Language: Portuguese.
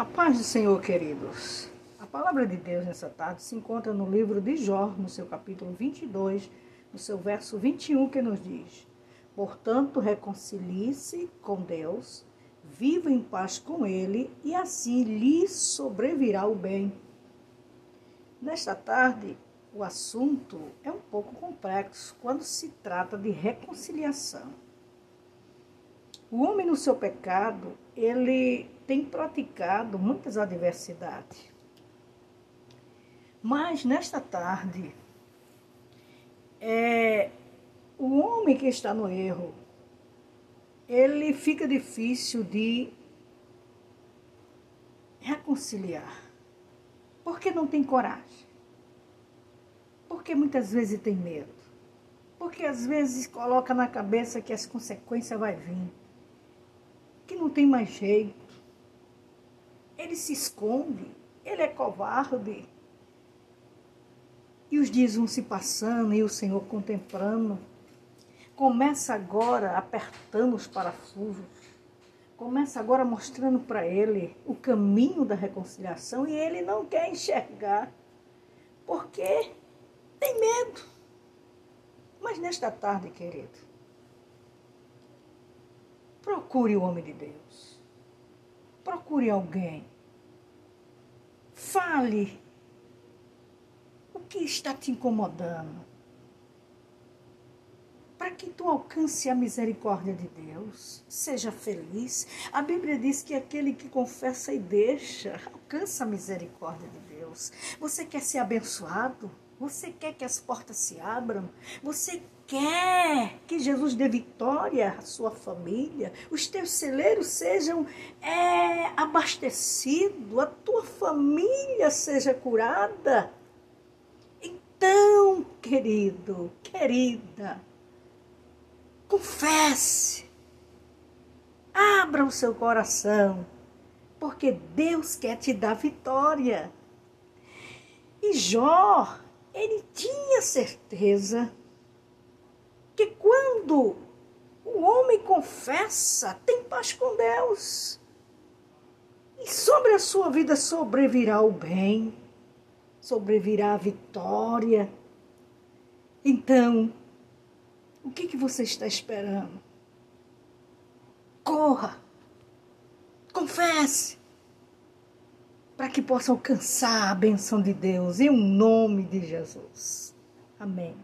A paz do Senhor, queridos. A palavra de Deus nessa tarde se encontra no livro de Jó, no seu capítulo 22, no seu verso 21, que nos diz: Portanto, reconcilie-se com Deus, viva em paz com Ele, e assim lhe sobrevirá o bem. Nesta tarde, o assunto é um pouco complexo quando se trata de reconciliação. O homem no seu pecado, ele tem praticado muitas adversidades. Mas nesta tarde, é, o homem que está no erro, ele fica difícil de reconciliar. Porque não tem coragem. Porque muitas vezes tem medo. Porque às vezes coloca na cabeça que as consequências vai vir que não tem mais jeito. Ele se esconde, ele é covarde. E os dias vão se passando e o Senhor contemplando. Começa agora apertando os parafusos. Começa agora mostrando para ele o caminho da reconciliação e ele não quer enxergar. Porque tem medo. Mas nesta tarde, querido, Procure o homem de Deus. Procure alguém. Fale o que está te incomodando. Para que tu alcance a misericórdia de Deus, seja feliz. A Bíblia diz que aquele que confessa e deixa alcança a misericórdia de Deus. Você quer ser abençoado? Você quer que as portas se abram? Você quer que Jesus dê vitória à sua família, os teus celeiros sejam é, abastecidos, a tua família seja curada. Então, querido, querida, confesse, abra o seu coração, porque Deus quer te dar vitória. E Jó, ele tinha certeza que quando o homem confessa, tem paz com Deus. E sobre a sua vida sobrevirá o bem, sobrevirá a vitória. Então, o que, que você está esperando? Corra, confesse, para que possa alcançar a benção de Deus em nome de Jesus. Amém.